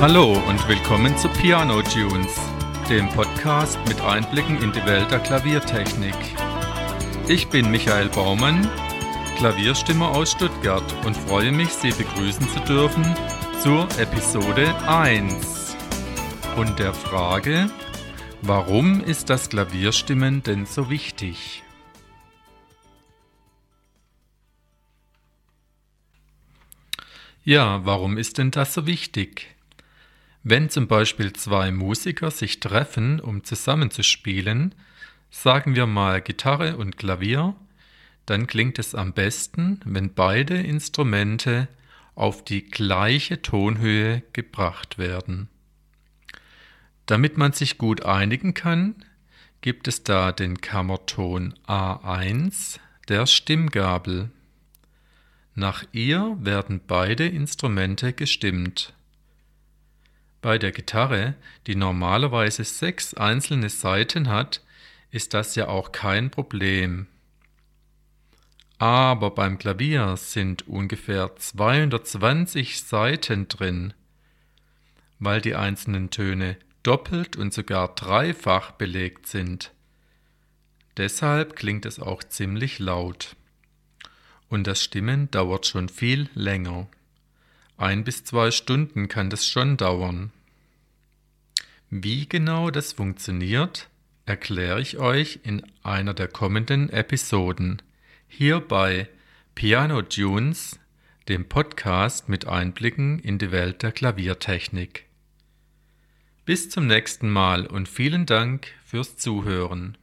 Hallo und willkommen zu Piano Tunes, dem Podcast mit Einblicken in die Welt der Klaviertechnik. Ich bin Michael Baumann, Klavierstimmer aus Stuttgart und freue mich, Sie begrüßen zu dürfen zur Episode 1 und der Frage, warum ist das Klavierstimmen denn so wichtig? Ja, warum ist denn das so wichtig? Wenn zum Beispiel zwei Musiker sich treffen, um zusammenzuspielen, sagen wir mal Gitarre und Klavier, dann klingt es am besten, wenn beide Instrumente auf die gleiche Tonhöhe gebracht werden. Damit man sich gut einigen kann, gibt es da den Kammerton A1 der Stimmgabel. Nach ihr werden beide Instrumente gestimmt. Bei der Gitarre, die normalerweise sechs einzelne Saiten hat, ist das ja auch kein Problem. Aber beim Klavier sind ungefähr 220 Saiten drin. Weil die einzelnen Töne doppelt und sogar dreifach belegt sind. Deshalb klingt es auch ziemlich laut. Und das Stimmen dauert schon viel länger. Ein bis zwei Stunden kann das schon dauern. Wie genau das funktioniert, erkläre ich euch in einer der kommenden Episoden. Hier bei Piano Tunes, dem Podcast mit Einblicken in die Welt der Klaviertechnik. Bis zum nächsten Mal und vielen Dank fürs Zuhören.